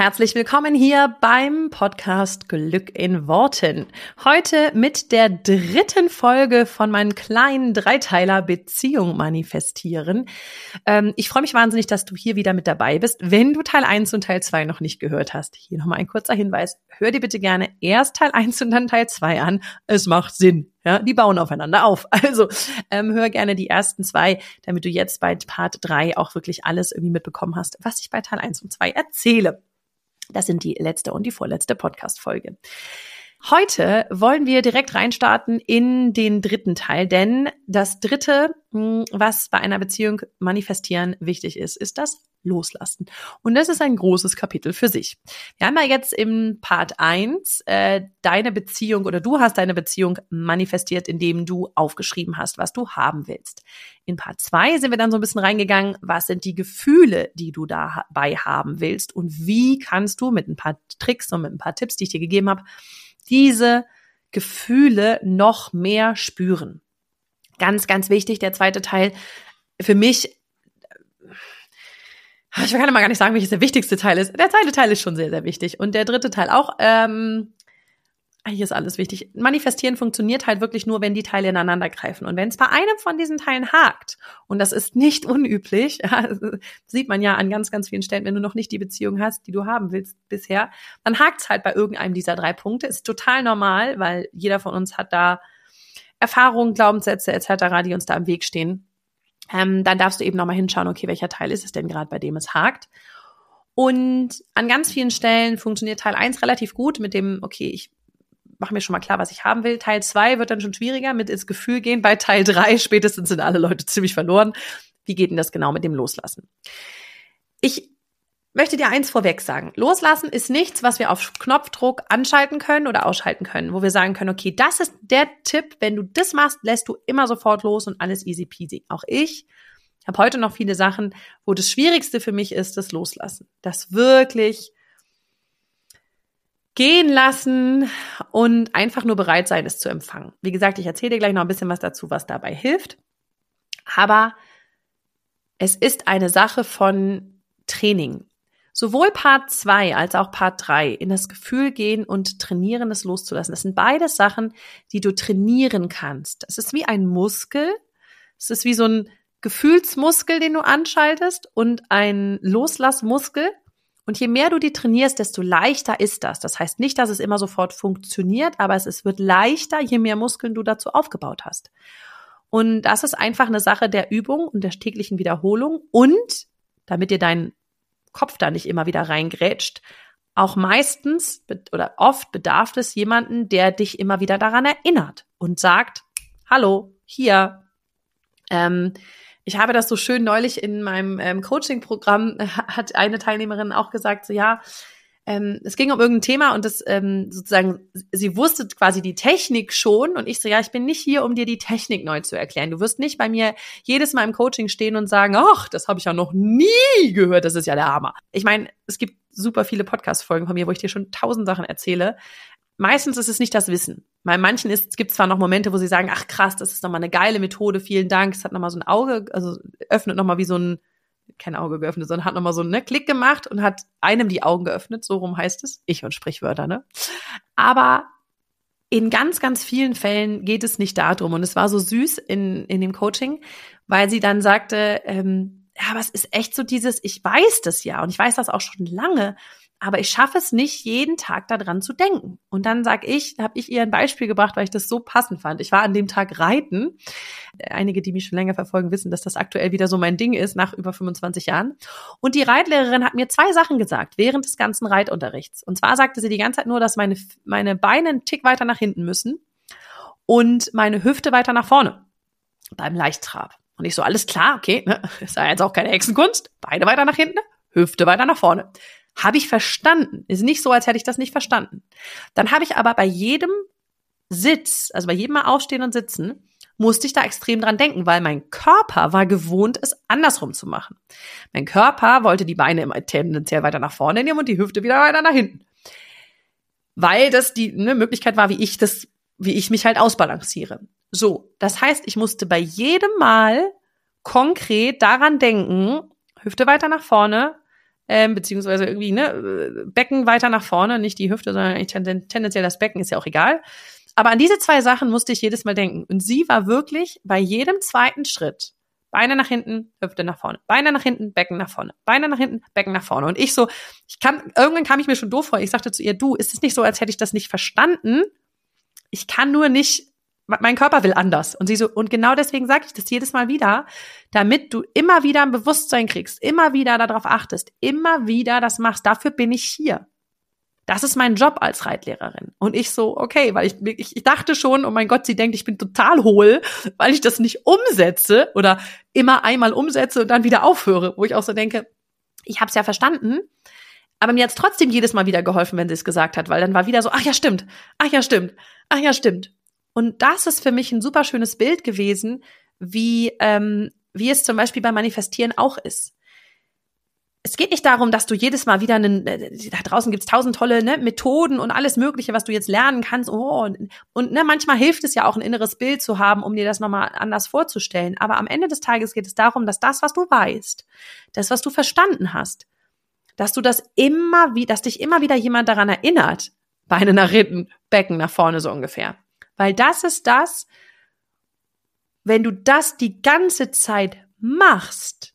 Herzlich willkommen hier beim Podcast Glück in Worten. Heute mit der dritten Folge von meinem kleinen Dreiteiler Beziehung manifestieren. Ähm, ich freue mich wahnsinnig, dass du hier wieder mit dabei bist. Wenn du Teil 1 und Teil 2 noch nicht gehört hast, hier nochmal ein kurzer Hinweis. Hör dir bitte gerne erst Teil 1 und dann Teil 2 an. Es macht Sinn. Ja, die bauen aufeinander auf. Also ähm, hör gerne die ersten zwei, damit du jetzt bei Part 3 auch wirklich alles irgendwie mitbekommen hast, was ich bei Teil 1 und 2 erzähle. Das sind die letzte und die vorletzte Podcast-Folge. Heute wollen wir direkt reinstarten in den dritten Teil, denn das dritte, hm, was bei einer Beziehung manifestieren wichtig ist, ist das Loslassen. Und das ist ein großes Kapitel für sich. Wir haben ja jetzt im Part 1 äh, deine Beziehung oder du hast deine Beziehung manifestiert, indem du aufgeschrieben hast, was du haben willst. In Part 2 sind wir dann so ein bisschen reingegangen, was sind die Gefühle, die du dabei haben willst und wie kannst du mit ein paar Tricks und mit ein paar Tipps, die ich dir gegeben habe, diese Gefühle noch mehr spüren. Ganz, ganz wichtig, der zweite Teil. Für mich, ich kann mal gar nicht sagen, welches der wichtigste Teil ist. Der zweite Teil ist schon sehr, sehr wichtig. Und der dritte Teil auch. Ähm, eigentlich ist alles wichtig. Manifestieren funktioniert halt wirklich nur, wenn die Teile ineinander greifen. Und wenn es bei einem von diesen Teilen hakt, und das ist nicht unüblich, ja, sieht man ja an ganz, ganz vielen Stellen, wenn du noch nicht die Beziehung hast, die du haben willst bisher, dann hakt es halt bei irgendeinem dieser drei Punkte. Ist total normal, weil jeder von uns hat da Erfahrungen, Glaubenssätze etc., die uns da im Weg stehen. Ähm, dann darfst du eben nochmal hinschauen, okay, welcher Teil ist es denn gerade, bei dem es hakt. Und an ganz vielen Stellen funktioniert Teil 1 relativ gut mit dem, okay, ich mache mir schon mal klar, was ich haben will. Teil zwei wird dann schon schwieriger mit ins Gefühl gehen. Bei Teil drei spätestens sind alle Leute ziemlich verloren. Wie geht denn das genau mit dem Loslassen? Ich möchte dir eins vorweg sagen. Loslassen ist nichts, was wir auf Knopfdruck anschalten können oder ausschalten können, wo wir sagen können, okay, das ist der Tipp, wenn du das machst, lässt du immer sofort los und alles easy peasy. Auch ich habe heute noch viele Sachen, wo das Schwierigste für mich ist, das Loslassen. Das wirklich gehen lassen und einfach nur bereit sein, es zu empfangen. Wie gesagt, ich erzähle dir gleich noch ein bisschen was dazu, was dabei hilft. Aber es ist eine Sache von Training. Sowohl Part 2 als auch Part 3 in das Gefühl gehen und trainieren, es loszulassen. Das sind beides Sachen, die du trainieren kannst. Es ist wie ein Muskel. Es ist wie so ein Gefühlsmuskel, den du anschaltest und ein Loslassmuskel. Und je mehr du die trainierst, desto leichter ist das. Das heißt nicht, dass es immer sofort funktioniert, aber es, es wird leichter, je mehr Muskeln du dazu aufgebaut hast. Und das ist einfach eine Sache der Übung und der täglichen Wiederholung und damit dir dein Kopf da nicht immer wieder reingrätscht, auch meistens oder oft bedarf es jemanden, der dich immer wieder daran erinnert und sagt, hallo, hier, ähm, ich habe das so schön neulich in meinem ähm, Coaching-Programm, hat eine Teilnehmerin auch gesagt, so ja, ähm, es ging um irgendein Thema und das ähm, sozusagen, sie wusste quasi die Technik schon und ich so, ja, ich bin nicht hier, um dir die Technik neu zu erklären. Du wirst nicht bei mir jedes Mal im Coaching stehen und sagen, ach, das habe ich ja noch nie gehört, das ist ja der Hammer. Ich meine, es gibt super viele Podcast-Folgen von mir, wo ich dir schon tausend Sachen erzähle. Meistens ist es nicht das Wissen. Bei manchen ist, es gibt zwar noch Momente, wo sie sagen, ach krass, das ist nochmal eine geile Methode, vielen Dank. Es hat nochmal so ein Auge, also öffnet nochmal wie so ein, kein Auge geöffnet, sondern hat nochmal so einen ne, Klick gemacht und hat einem die Augen geöffnet, so rum heißt es. Ich und Sprichwörter, ne? Aber in ganz, ganz vielen Fällen geht es nicht darum. Und es war so süß in, in dem Coaching, weil sie dann sagte, ähm, ja, aber es ist echt so dieses, ich weiß das ja und ich weiß das auch schon lange, aber ich schaffe es nicht, jeden Tag daran zu denken. Und dann sag ich, habe ich ihr ein Beispiel gebracht, weil ich das so passend fand. Ich war an dem Tag reiten. Einige, die mich schon länger verfolgen, wissen, dass das aktuell wieder so mein Ding ist, nach über 25 Jahren. Und die Reitlehrerin hat mir zwei Sachen gesagt während des ganzen Reitunterrichts. Und zwar sagte sie die ganze Zeit nur, dass meine, meine Beine einen Tick weiter nach hinten müssen und meine Hüfte weiter nach vorne beim Leichttrab. Und ich so, alles klar, okay, ne? ist ja jetzt auch keine Hexenkunst. Beine weiter nach hinten, Hüfte weiter nach vorne. Habe ich verstanden. Ist nicht so, als hätte ich das nicht verstanden. Dann habe ich aber bei jedem Sitz, also bei jedem Mal aufstehen und sitzen, musste ich da extrem dran denken, weil mein Körper war gewohnt, es andersrum zu machen. Mein Körper wollte die Beine immer tendenziell weiter nach vorne nehmen und die Hüfte wieder weiter nach hinten. Weil das die ne, Möglichkeit war, wie ich das, wie ich mich halt ausbalanciere. So, das heißt, ich musste bei jedem Mal konkret daran denken, Hüfte weiter nach vorne, ähm, beziehungsweise irgendwie ne Becken weiter nach vorne, nicht die Hüfte, sondern tendenziell das Becken ist ja auch egal. Aber an diese zwei Sachen musste ich jedes Mal denken. Und sie war wirklich bei jedem zweiten Schritt Beine nach hinten, Hüfte nach vorne. Beine nach hinten, Becken nach vorne. Beine nach hinten, Becken nach vorne. Und ich so, ich kam, irgendwann kam ich mir schon doof vor. Ich sagte zu ihr, du, ist es nicht so, als hätte ich das nicht verstanden? Ich kann nur nicht, mein Körper will anders. Und sie so, und genau deswegen sage ich das jedes Mal wieder, damit du immer wieder ein Bewusstsein kriegst, immer wieder darauf achtest, immer wieder das machst. Dafür bin ich hier. Das ist mein Job als Reitlehrerin. Und ich so, okay, weil ich, ich, ich dachte schon, oh mein Gott, sie denkt, ich bin total hohl, weil ich das nicht umsetze oder immer einmal umsetze und dann wieder aufhöre, wo ich auch so denke, ich habe es ja verstanden, aber mir hat trotzdem jedes Mal wieder geholfen, wenn sie es gesagt hat, weil dann war wieder so, ach ja, stimmt, ach ja, stimmt, ach ja, stimmt. Und das ist für mich ein super schönes Bild gewesen, wie, ähm, wie es zum Beispiel beim Manifestieren auch ist es geht nicht darum, dass du jedes Mal wieder einen, äh, da draußen gibt's tausend tolle ne, Methoden und alles Mögliche, was du jetzt lernen kannst. Oh, und, und ne, manchmal hilft es ja auch, ein inneres Bild zu haben, um dir das nochmal anders vorzustellen. Aber am Ende des Tages geht es darum, dass das, was du weißt, das, was du verstanden hast, dass du das immer wie, dass dich immer wieder jemand daran erinnert, Beine nach hinten, Becken nach vorne so ungefähr. Weil das ist das, wenn du das die ganze Zeit machst,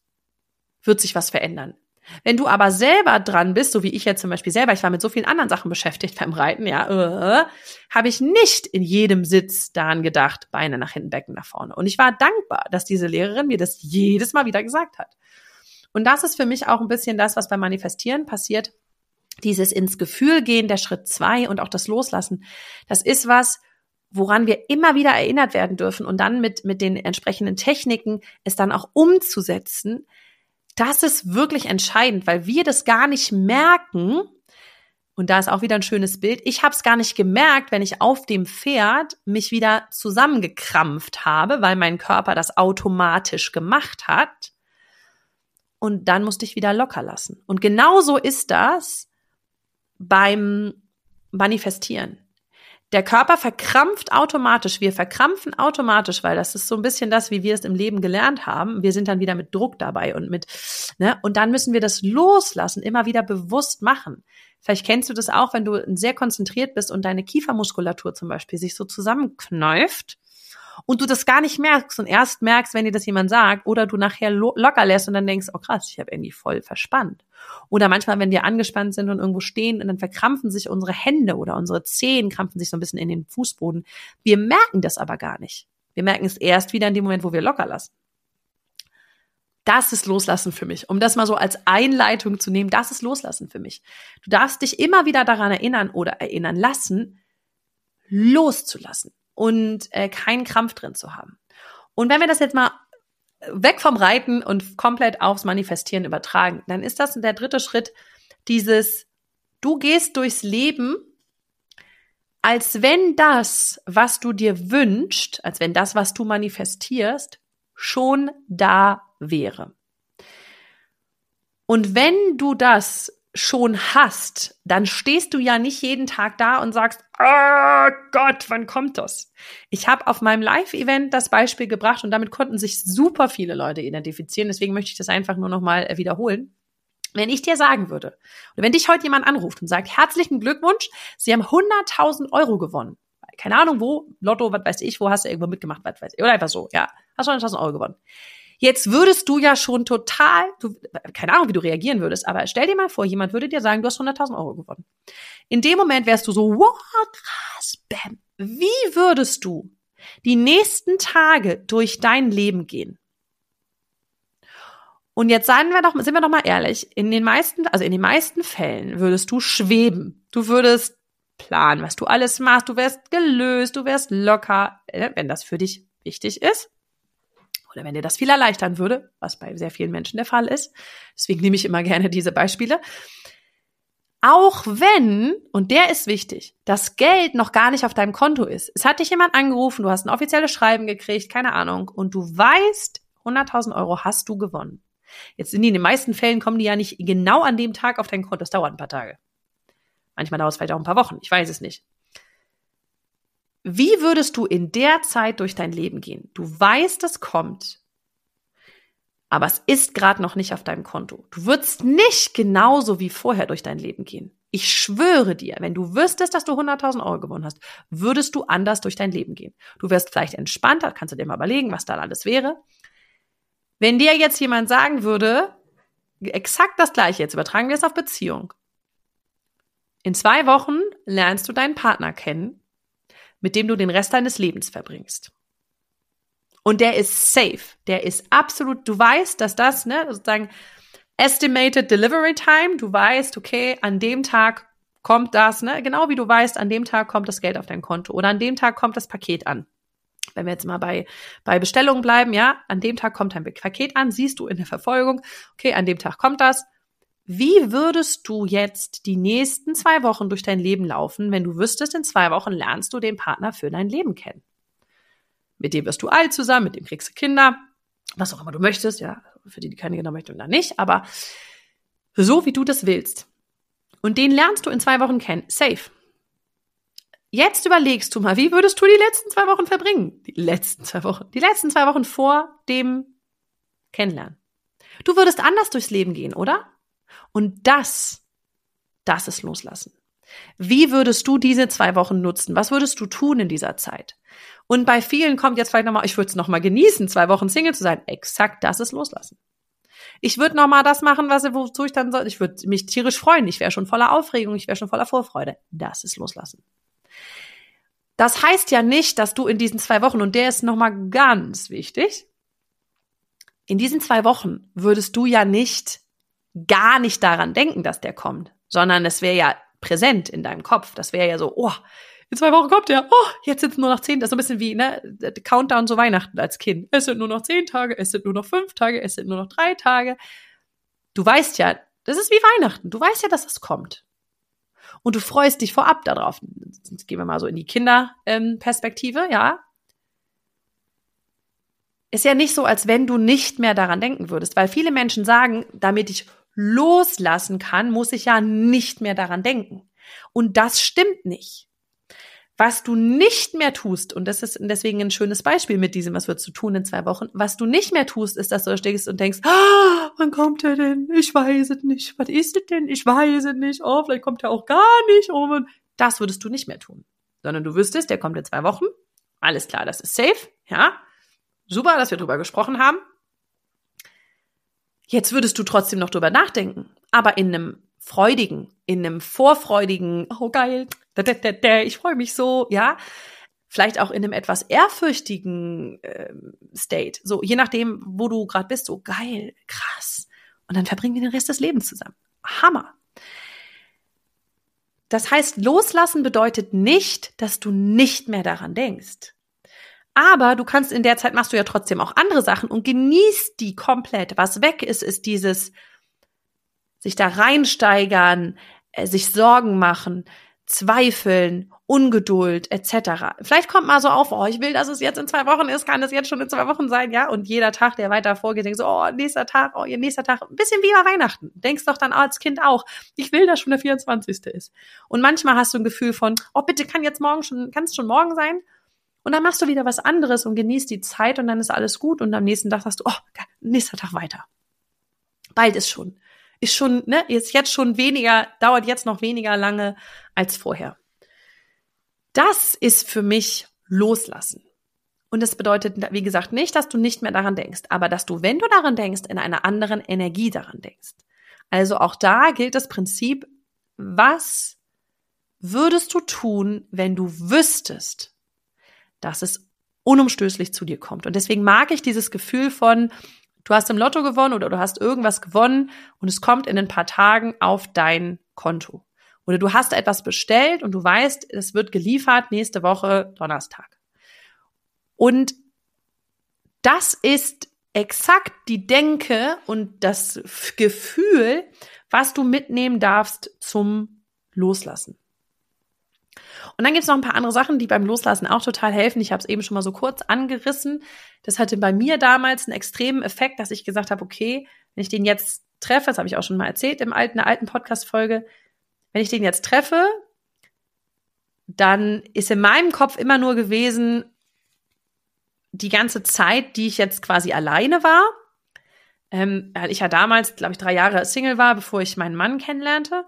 wird sich was verändern. Wenn du aber selber dran bist, so wie ich jetzt zum Beispiel selber, ich war mit so vielen anderen Sachen beschäftigt beim Reiten, ja, äh, habe ich nicht in jedem Sitz daran gedacht, Beine nach hinten, Becken nach vorne. Und ich war dankbar, dass diese Lehrerin mir das jedes Mal wieder gesagt hat. Und das ist für mich auch ein bisschen das, was beim Manifestieren passiert. Dieses ins Gefühl gehen, der Schritt zwei und auch das Loslassen. Das ist was, woran wir immer wieder erinnert werden dürfen und dann mit, mit den entsprechenden Techniken es dann auch umzusetzen, das ist wirklich entscheidend, weil wir das gar nicht merken. Und da ist auch wieder ein schönes Bild. Ich habe es gar nicht gemerkt, wenn ich auf dem Pferd mich wieder zusammengekrampft habe, weil mein Körper das automatisch gemacht hat. Und dann musste ich wieder locker lassen. Und genauso ist das beim Manifestieren der Körper verkrampft automatisch. Wir verkrampfen automatisch, weil das ist so ein bisschen das, wie wir es im Leben gelernt haben. Wir sind dann wieder mit Druck dabei und mit, ne, und dann müssen wir das loslassen, immer wieder bewusst machen. Vielleicht kennst du das auch, wenn du sehr konzentriert bist und deine Kiefermuskulatur zum Beispiel sich so zusammenknäuft und du das gar nicht merkst und erst merkst, wenn dir das jemand sagt oder du nachher lo locker lässt und dann denkst, oh krass, ich habe irgendwie voll verspannt. Oder manchmal, wenn wir angespannt sind und irgendwo stehen und dann verkrampfen sich unsere Hände oder unsere Zehen krampfen sich so ein bisschen in den Fußboden. Wir merken das aber gar nicht. Wir merken es erst wieder in dem Moment, wo wir locker lassen. Das ist Loslassen für mich. Um das mal so als Einleitung zu nehmen, das ist Loslassen für mich. Du darfst dich immer wieder daran erinnern oder erinnern lassen, loszulassen und äh, keinen Krampf drin zu haben. Und wenn wir das jetzt mal weg vom Reiten und komplett aufs Manifestieren übertragen, dann ist das der dritte Schritt, dieses, du gehst durchs Leben, als wenn das, was du dir wünschst, als wenn das, was du manifestierst, schon da wäre. Und wenn du das schon hast, dann stehst du ja nicht jeden Tag da und sagst, oh Gott, wann kommt das? Ich habe auf meinem Live-Event das Beispiel gebracht und damit konnten sich super viele Leute identifizieren. Deswegen möchte ich das einfach nur nochmal äh, wiederholen. Wenn ich dir sagen würde, oder wenn dich heute jemand anruft und sagt, herzlichen Glückwunsch, Sie haben 100.000 Euro gewonnen. Keine Ahnung wo, Lotto, was weiß ich, wo hast du irgendwo mitgemacht, was weiß ich, oder einfach so, ja, hast 100.000 Euro gewonnen. Jetzt würdest du ja schon total, du, keine Ahnung, wie du reagieren würdest, aber stell dir mal vor, jemand würde dir sagen, du hast 100.000 Euro gewonnen. In dem Moment wärst du so, wow, krass, bam. Wie würdest du die nächsten Tage durch dein Leben gehen? Und jetzt seien wir doch, sind wir doch mal ehrlich, in den meisten, also in den meisten Fällen würdest du schweben. Du würdest planen, was du alles machst. Du wärst gelöst, du wärst locker, äh, wenn das für dich wichtig ist oder wenn dir das viel erleichtern würde, was bei sehr vielen Menschen der Fall ist. Deswegen nehme ich immer gerne diese Beispiele. Auch wenn, und der ist wichtig, das Geld noch gar nicht auf deinem Konto ist. Es hat dich jemand angerufen, du hast ein offizielles Schreiben gekriegt, keine Ahnung, und du weißt, 100.000 Euro hast du gewonnen. Jetzt sind die in den meisten Fällen kommen die ja nicht genau an dem Tag auf dein Konto. Das dauert ein paar Tage. Manchmal dauert es vielleicht auch ein paar Wochen. Ich weiß es nicht. Wie würdest du in der Zeit durch dein Leben gehen? Du weißt, es kommt aber es ist gerade noch nicht auf deinem Konto. Du würdest nicht genauso wie vorher durch dein Leben gehen. Ich schwöre dir, wenn du wüsstest, dass du 100.000 Euro gewonnen hast, würdest du anders durch dein Leben gehen. Du wärst vielleicht entspannter, kannst du dir mal überlegen, was da alles wäre. Wenn dir jetzt jemand sagen würde, exakt das gleiche, jetzt übertragen wir es auf Beziehung. In zwei Wochen lernst du deinen Partner kennen, mit dem du den Rest deines Lebens verbringst. Und der ist safe. Der ist absolut, du weißt, dass das, ne, sozusagen estimated delivery time, du weißt, okay, an dem Tag kommt das, ne, genau wie du weißt, an dem Tag kommt das Geld auf dein Konto oder an dem Tag kommt das Paket an. Wenn wir jetzt mal bei, bei Bestellungen bleiben, ja, an dem Tag kommt ein Paket an, siehst du in der Verfolgung, okay, an dem Tag kommt das. Wie würdest du jetzt die nächsten zwei Wochen durch dein Leben laufen, wenn du wüsstest, in zwei Wochen lernst du den Partner für dein Leben kennen? Mit dem wirst du alt zusammen, mit dem kriegst du Kinder, was auch immer du möchtest, ja, für die, die keine Kinder möchten, dann nicht, aber so wie du das willst. Und den lernst du in zwei Wochen kennen. Safe. Jetzt überlegst du mal, wie würdest du die letzten zwei Wochen verbringen? Die letzten zwei Wochen. Die letzten zwei Wochen vor dem Kennenlernen. Du würdest anders durchs Leben gehen, oder? Und das, das ist Loslassen. Wie würdest du diese zwei Wochen nutzen? Was würdest du tun in dieser Zeit? Und bei vielen kommt jetzt vielleicht nochmal, ich würde es nochmal genießen, zwei Wochen Single zu sein. Exakt das ist loslassen. Ich würde nochmal das machen, was wozu ich dann soll. Ich würde mich tierisch freuen. Ich wäre schon voller Aufregung, ich wäre schon voller Vorfreude. Das ist loslassen. Das heißt ja nicht, dass du in diesen zwei Wochen, und der ist nochmal ganz wichtig, in diesen zwei Wochen würdest du ja nicht gar nicht daran denken, dass der kommt, sondern es wäre ja präsent in deinem Kopf. Das wäre ja so, oh, in zwei Wochen kommt der. Oh, jetzt sind es nur noch zehn. Das ist so ein bisschen wie, ne, Countdown zu Weihnachten als Kind. Es sind nur noch zehn Tage, es sind nur noch fünf Tage, es sind nur noch drei Tage. Du weißt ja, das ist wie Weihnachten. Du weißt ja, dass es kommt. Und du freust dich vorab darauf. Jetzt gehen wir mal so in die Kinderperspektive, ja. Ist ja nicht so, als wenn du nicht mehr daran denken würdest, weil viele Menschen sagen, damit ich loslassen kann, muss ich ja nicht mehr daran denken. Und das stimmt nicht. Was du nicht mehr tust, und das ist deswegen ein schönes Beispiel mit diesem, was würdest du tun in zwei Wochen, was du nicht mehr tust, ist, dass du da stehst und denkst, ah, wann kommt er denn? Ich weiß es nicht. Was ist es denn? Ich weiß es nicht. Oh, vielleicht kommt er auch gar nicht. Oh, das würdest du nicht mehr tun. Sondern du wüsstest, der kommt in zwei Wochen. Alles klar, das ist safe. Ja. Super, dass wir drüber gesprochen haben. Jetzt würdest du trotzdem noch drüber nachdenken, aber in einem freudigen, in einem vorfreudigen, oh geil, ich freue mich so, ja. Vielleicht auch in einem etwas ehrfürchtigen äh, State. So, je nachdem, wo du gerade bist, so geil, krass. Und dann verbringen wir den Rest des Lebens zusammen. Hammer. Das heißt, loslassen bedeutet nicht, dass du nicht mehr daran denkst. Aber du kannst in der Zeit machst du ja trotzdem auch andere Sachen und genießt die komplett. Was weg ist, ist dieses sich da reinsteigern, äh, sich Sorgen machen, zweifeln, Ungeduld etc. Vielleicht kommt mal so auf, oh, ich will, dass es jetzt in zwei Wochen ist, kann es jetzt schon in zwei Wochen sein, ja? Und jeder Tag, der weiter vorgeht, denkt so, oh, nächster Tag, oh, ihr nächster Tag, ein bisschen wie bei Weihnachten. Denkst doch dann als Kind auch, ich will, dass schon der 24. ist. Und manchmal hast du ein Gefühl von, oh, bitte kann jetzt morgen schon, kann es schon morgen sein? Und dann machst du wieder was anderes und genießt die Zeit und dann ist alles gut und am nächsten Tag sagst du, oh, nächster Tag weiter. Bald ist schon ist schon, ne, ist jetzt schon weniger, dauert jetzt noch weniger lange als vorher. Das ist für mich loslassen. Und das bedeutet, wie gesagt, nicht, dass du nicht mehr daran denkst, aber dass du, wenn du daran denkst, in einer anderen Energie daran denkst. Also auch da gilt das Prinzip, was würdest du tun, wenn du wüsstest, dass es unumstößlich zu dir kommt? Und deswegen mag ich dieses Gefühl von, du hast im Lotto gewonnen oder du hast irgendwas gewonnen und es kommt in ein paar Tagen auf dein Konto. Oder du hast etwas bestellt und du weißt, es wird geliefert nächste Woche Donnerstag. Und das ist exakt die Denke und das Gefühl, was du mitnehmen darfst zum loslassen. Und dann gibt es noch ein paar andere Sachen, die beim Loslassen auch total helfen. Ich habe es eben schon mal so kurz angerissen. Das hatte bei mir damals einen extremen Effekt, dass ich gesagt habe, okay, wenn ich den jetzt treffe, das habe ich auch schon mal erzählt im alten, in der alten Podcast-Folge, wenn ich den jetzt treffe, dann ist in meinem Kopf immer nur gewesen, die ganze Zeit, die ich jetzt quasi alleine war, ähm, weil ich ja damals, glaube ich, drei Jahre Single war, bevor ich meinen Mann kennenlernte.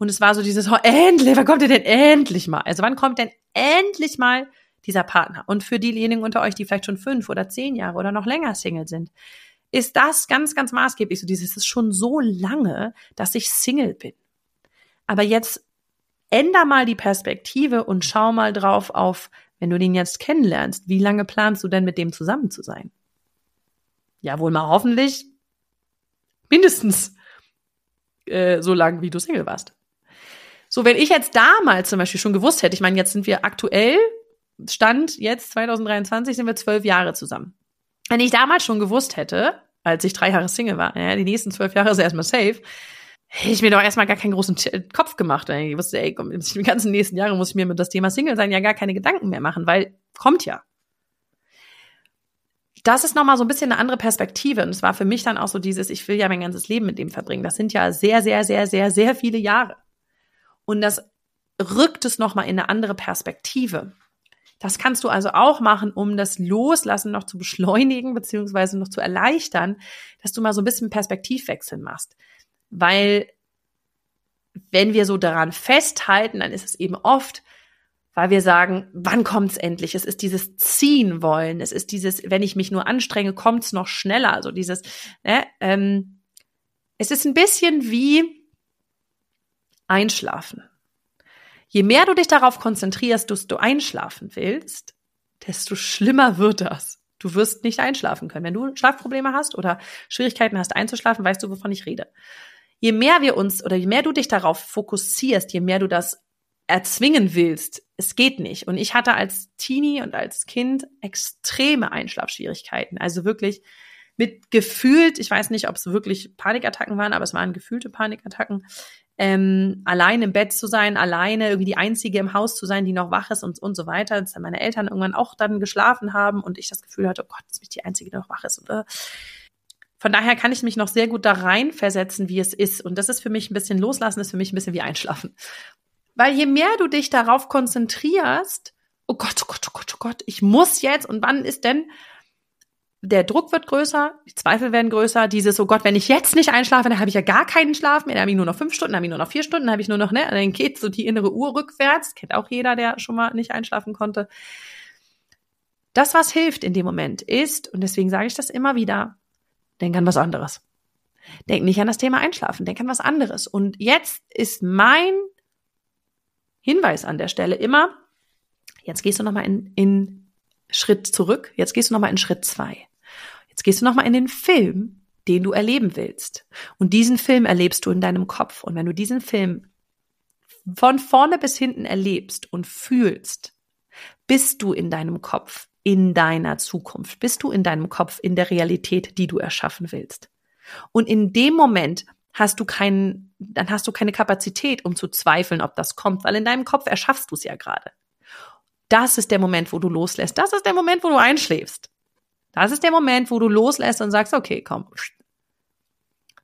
Und es war so dieses, oh, endlich, wann kommt der denn endlich mal? Also wann kommt denn endlich mal dieser Partner? Und für diejenigen unter euch, die vielleicht schon fünf oder zehn Jahre oder noch länger Single sind, ist das ganz, ganz maßgeblich so dieses, es ist schon so lange, dass ich Single bin. Aber jetzt änder mal die Perspektive und schau mal drauf auf, wenn du den jetzt kennenlernst, wie lange planst du denn mit dem zusammen zu sein? Ja, wohl mal hoffentlich mindestens äh, so lang, wie du Single warst. So, wenn ich jetzt damals zum Beispiel schon gewusst hätte, ich meine, jetzt sind wir aktuell, Stand jetzt 2023, sind wir zwölf Jahre zusammen. Wenn ich damals schon gewusst hätte, als ich drei Jahre Single war, ja, die nächsten zwölf Jahre ist erstmal safe, hätte ich mir doch erstmal gar keinen großen Kopf gemacht. Ich wusste, ey, komm, die ganzen nächsten Jahre muss ich mir mit das Thema Single sein ja gar keine Gedanken mehr machen, weil kommt ja. Das ist nochmal so ein bisschen eine andere Perspektive. Und es war für mich dann auch so dieses, ich will ja mein ganzes Leben mit dem verbringen. Das sind ja sehr, sehr, sehr, sehr, sehr viele Jahre. Und das rückt es nochmal in eine andere Perspektive. Das kannst du also auch machen, um das Loslassen noch zu beschleunigen, beziehungsweise noch zu erleichtern, dass du mal so ein bisschen Perspektivwechsel machst weil wenn wir so daran festhalten, dann ist es eben oft, weil wir sagen, wann kommt's endlich? Es ist dieses ziehen wollen, es ist dieses, wenn ich mich nur anstrenge, kommt's noch schneller. Also dieses, ne, ähm, es ist ein bisschen wie Einschlafen. Je mehr du dich darauf konzentrierst, dass du einschlafen willst, desto schlimmer wird das. Du wirst nicht einschlafen können. Wenn du Schlafprobleme hast oder Schwierigkeiten hast einzuschlafen, weißt du, wovon ich rede je mehr wir uns oder je mehr du dich darauf fokussierst, je mehr du das erzwingen willst, es geht nicht. Und ich hatte als Teenie und als Kind extreme Einschlafschwierigkeiten. Also wirklich mit gefühlt, ich weiß nicht, ob es wirklich Panikattacken waren, aber es waren gefühlte Panikattacken, ähm, allein im Bett zu sein, alleine irgendwie die Einzige im Haus zu sein, die noch wach ist und, und so weiter. Dass meine Eltern irgendwann auch dann geschlafen haben und ich das Gefühl hatte, oh Gott, dass mich die Einzige, die noch wach ist. Und, äh, von daher kann ich mich noch sehr gut da reinversetzen, wie es ist. Und das ist für mich ein bisschen loslassen, ist für mich ein bisschen wie einschlafen. Weil je mehr du dich darauf konzentrierst, oh Gott, oh Gott, oh Gott, oh Gott, ich muss jetzt und wann ist denn der Druck wird größer, die Zweifel werden größer, dieses, oh Gott, wenn ich jetzt nicht einschlafe, dann habe ich ja gar keinen Schlaf mehr, dann habe ich nur noch fünf Stunden, dann habe ich nur noch vier Stunden, dann habe ich nur noch, ne, dann geht so die innere Uhr rückwärts, kennt auch jeder, der schon mal nicht einschlafen konnte. Das, was hilft in dem Moment, ist, und deswegen sage ich das immer wieder, Denk an was anderes. Denk nicht an das Thema Einschlafen, denk an was anderes. Und jetzt ist mein Hinweis an der Stelle immer, jetzt gehst du nochmal in, in Schritt zurück, jetzt gehst du nochmal in Schritt zwei. Jetzt gehst du nochmal in den Film, den du erleben willst. Und diesen Film erlebst du in deinem Kopf. Und wenn du diesen Film von vorne bis hinten erlebst und fühlst, bist du in deinem Kopf in deiner Zukunft? Bist du in deinem Kopf in der Realität, die du erschaffen willst? Und in dem Moment hast du keinen, dann hast du keine Kapazität, um zu zweifeln, ob das kommt, weil in deinem Kopf erschaffst du es ja gerade. Das ist der Moment, wo du loslässt. Das ist der Moment, wo du einschläfst. Das ist der Moment, wo du loslässt und sagst, okay, komm.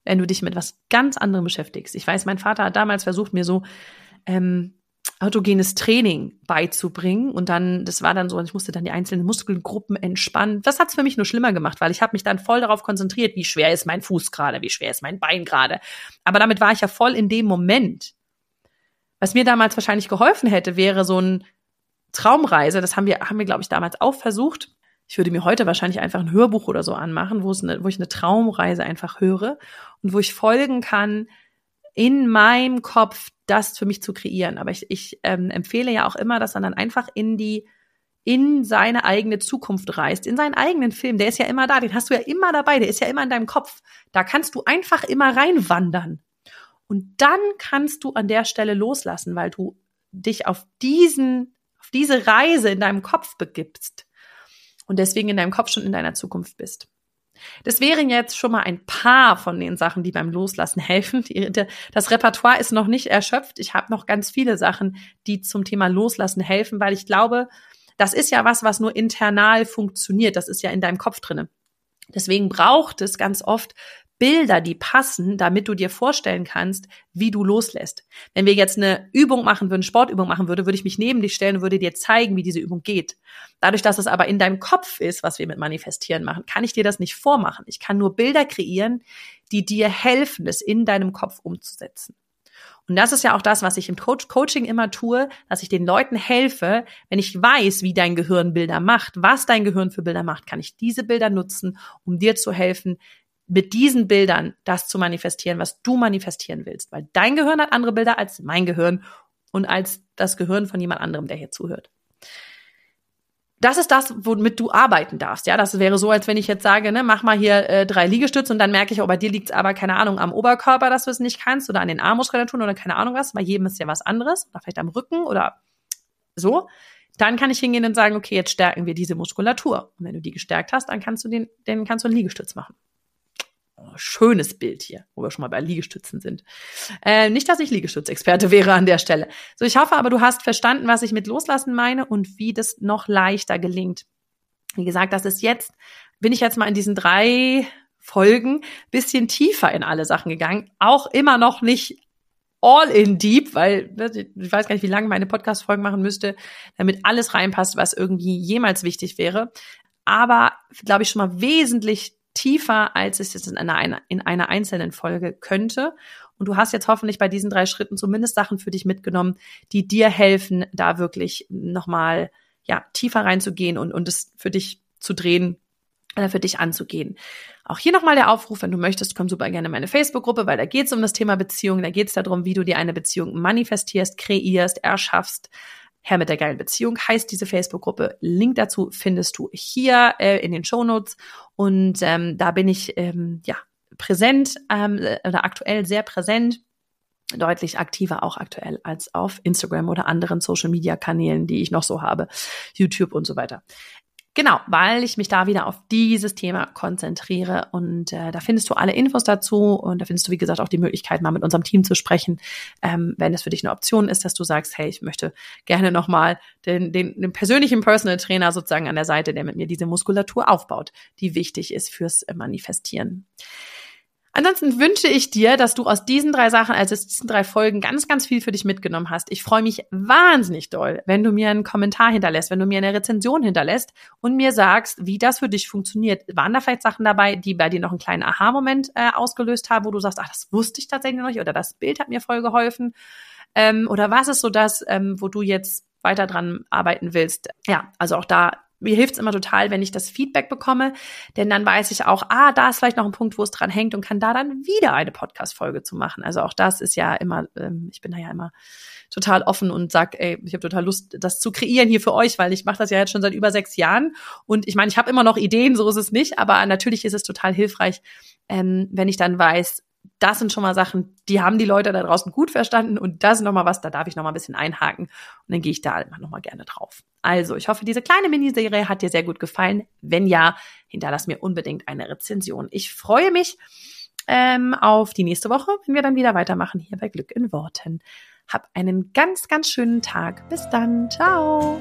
Wenn du dich mit was ganz anderem beschäftigst. Ich weiß, mein Vater hat damals versucht, mir so ähm, autogenes Training beizubringen. Und dann, das war dann so, ich musste dann die einzelnen Muskelgruppen entspannen. Das hat's für mich nur schlimmer gemacht, weil ich habe mich dann voll darauf konzentriert, wie schwer ist mein Fuß gerade, wie schwer ist mein Bein gerade. Aber damit war ich ja voll in dem Moment. Was mir damals wahrscheinlich geholfen hätte, wäre so ein Traumreise. Das haben wir, haben wir, glaube ich, damals auch versucht. Ich würde mir heute wahrscheinlich einfach ein Hörbuch oder so anmachen, wo, es eine, wo ich eine Traumreise einfach höre und wo ich folgen kann, in meinem Kopf das für mich zu kreieren. Aber ich, ich ähm, empfehle ja auch immer, dass man dann einfach in die in seine eigene Zukunft reist, in seinen eigenen Film. Der ist ja immer da, den hast du ja immer dabei, der ist ja immer in deinem Kopf. Da kannst du einfach immer reinwandern. Und dann kannst du an der Stelle loslassen, weil du dich auf diesen, auf diese Reise in deinem Kopf begibst und deswegen in deinem Kopf schon in deiner Zukunft bist. Das wären jetzt schon mal ein paar von den Sachen, die beim Loslassen helfen. Das Repertoire ist noch nicht erschöpft. Ich habe noch ganz viele Sachen, die zum Thema Loslassen helfen, weil ich glaube, das ist ja was, was nur internal funktioniert. Das ist ja in deinem Kopf drinne. Deswegen braucht es ganz oft Bilder, die passen, damit du dir vorstellen kannst, wie du loslässt. Wenn wir jetzt eine Übung machen würden, Sportübung machen würde, würde ich mich neben dich stellen und würde dir zeigen, wie diese Übung geht. Dadurch, dass es aber in deinem Kopf ist, was wir mit Manifestieren machen, kann ich dir das nicht vormachen. Ich kann nur Bilder kreieren, die dir helfen, es in deinem Kopf umzusetzen. Und das ist ja auch das, was ich im Coach Coaching immer tue, dass ich den Leuten helfe, wenn ich weiß, wie dein Gehirn Bilder macht, was dein Gehirn für Bilder macht, kann ich diese Bilder nutzen, um dir zu helfen, mit diesen Bildern das zu manifestieren, was du manifestieren willst. Weil dein Gehirn hat andere Bilder als mein Gehirn und als das Gehirn von jemand anderem, der hier zuhört. Das ist das, womit du arbeiten darfst. Ja, das wäre so, als wenn ich jetzt sage, ne, mach mal hier äh, drei Liegestütze und dann merke ich, oh, bei dir liegt es aber, keine Ahnung, am Oberkörper, dass du es nicht kannst oder an den Armmuskulaturen oder keine Ahnung was. Bei jedem ist ja was anderes oder vielleicht am Rücken oder so. Dann kann ich hingehen und sagen, okay, jetzt stärken wir diese Muskulatur. Und wenn du die gestärkt hast, dann kannst du den, den kannst du einen Liegestütz machen. Schönes Bild hier, wo wir schon mal bei Liegestützen sind. Äh, nicht, dass ich Liegestützexperte wäre an der Stelle. So, ich hoffe aber, du hast verstanden, was ich mit Loslassen meine und wie das noch leichter gelingt. Wie gesagt, das ist jetzt, bin ich jetzt mal in diesen drei Folgen bisschen tiefer in alle Sachen gegangen. Auch immer noch nicht all in deep, weil ne, ich weiß gar nicht, wie lange meine Podcast-Folgen machen müsste, damit alles reinpasst, was irgendwie jemals wichtig wäre. Aber, glaube ich, schon mal wesentlich tiefer, als es jetzt in einer, in einer einzelnen Folge könnte. Und du hast jetzt hoffentlich bei diesen drei Schritten zumindest Sachen für dich mitgenommen, die dir helfen, da wirklich nochmal ja, tiefer reinzugehen und, und es für dich zu drehen oder für dich anzugehen. Auch hier nochmal der Aufruf, wenn du möchtest, komm super gerne in meine Facebook-Gruppe, weil da geht es um das Thema Beziehung, da geht es darum, wie du dir eine Beziehung manifestierst, kreierst, erschaffst, Herr mit der geilen Beziehung heißt diese Facebook-Gruppe. Link dazu findest du hier äh, in den Show Notes. Und ähm, da bin ich ähm, ja präsent ähm, oder aktuell sehr präsent deutlich aktiver auch aktuell als auf Instagram oder anderen Social Media Kanälen, die ich noch so habe, YouTube und so weiter. Genau, weil ich mich da wieder auf dieses Thema konzentriere und äh, da findest du alle Infos dazu und da findest du, wie gesagt, auch die Möglichkeit, mal mit unserem Team zu sprechen, ähm, wenn es für dich eine Option ist, dass du sagst, hey, ich möchte gerne nochmal den, den, den persönlichen Personal Trainer sozusagen an der Seite, der mit mir diese Muskulatur aufbaut, die wichtig ist fürs Manifestieren. Ansonsten wünsche ich dir, dass du aus diesen drei Sachen, also aus diesen drei Folgen, ganz, ganz viel für dich mitgenommen hast. Ich freue mich wahnsinnig doll, wenn du mir einen Kommentar hinterlässt, wenn du mir eine Rezension hinterlässt und mir sagst, wie das für dich funktioniert. Waren da vielleicht Sachen dabei, die bei dir noch einen kleinen Aha-Moment äh, ausgelöst haben, wo du sagst, ach, das wusste ich tatsächlich noch nicht oder das Bild hat mir voll geholfen? Ähm, oder was ist so das, ähm, wo du jetzt weiter dran arbeiten willst? Ja, also auch da mir hilft es immer total, wenn ich das Feedback bekomme, denn dann weiß ich auch, ah, da ist vielleicht noch ein Punkt, wo es dran hängt und kann da dann wieder eine Podcast-Folge zu machen. Also auch das ist ja immer, ähm, ich bin da ja immer total offen und sag, ey, ich habe total Lust, das zu kreieren hier für euch, weil ich mache das ja jetzt schon seit über sechs Jahren und ich meine, ich habe immer noch Ideen, so ist es nicht, aber natürlich ist es total hilfreich, ähm, wenn ich dann weiß, das sind schon mal Sachen, die haben die Leute da draußen gut verstanden und das ist noch mal was, da darf ich noch mal ein bisschen einhaken und dann gehe ich da immer noch mal gerne drauf. Also, ich hoffe, diese kleine Miniserie hat dir sehr gut gefallen. Wenn ja, hinterlass mir unbedingt eine Rezension. Ich freue mich ähm, auf die nächste Woche, wenn wir dann wieder weitermachen hier bei Glück in Worten. Hab einen ganz, ganz schönen Tag. Bis dann. Ciao.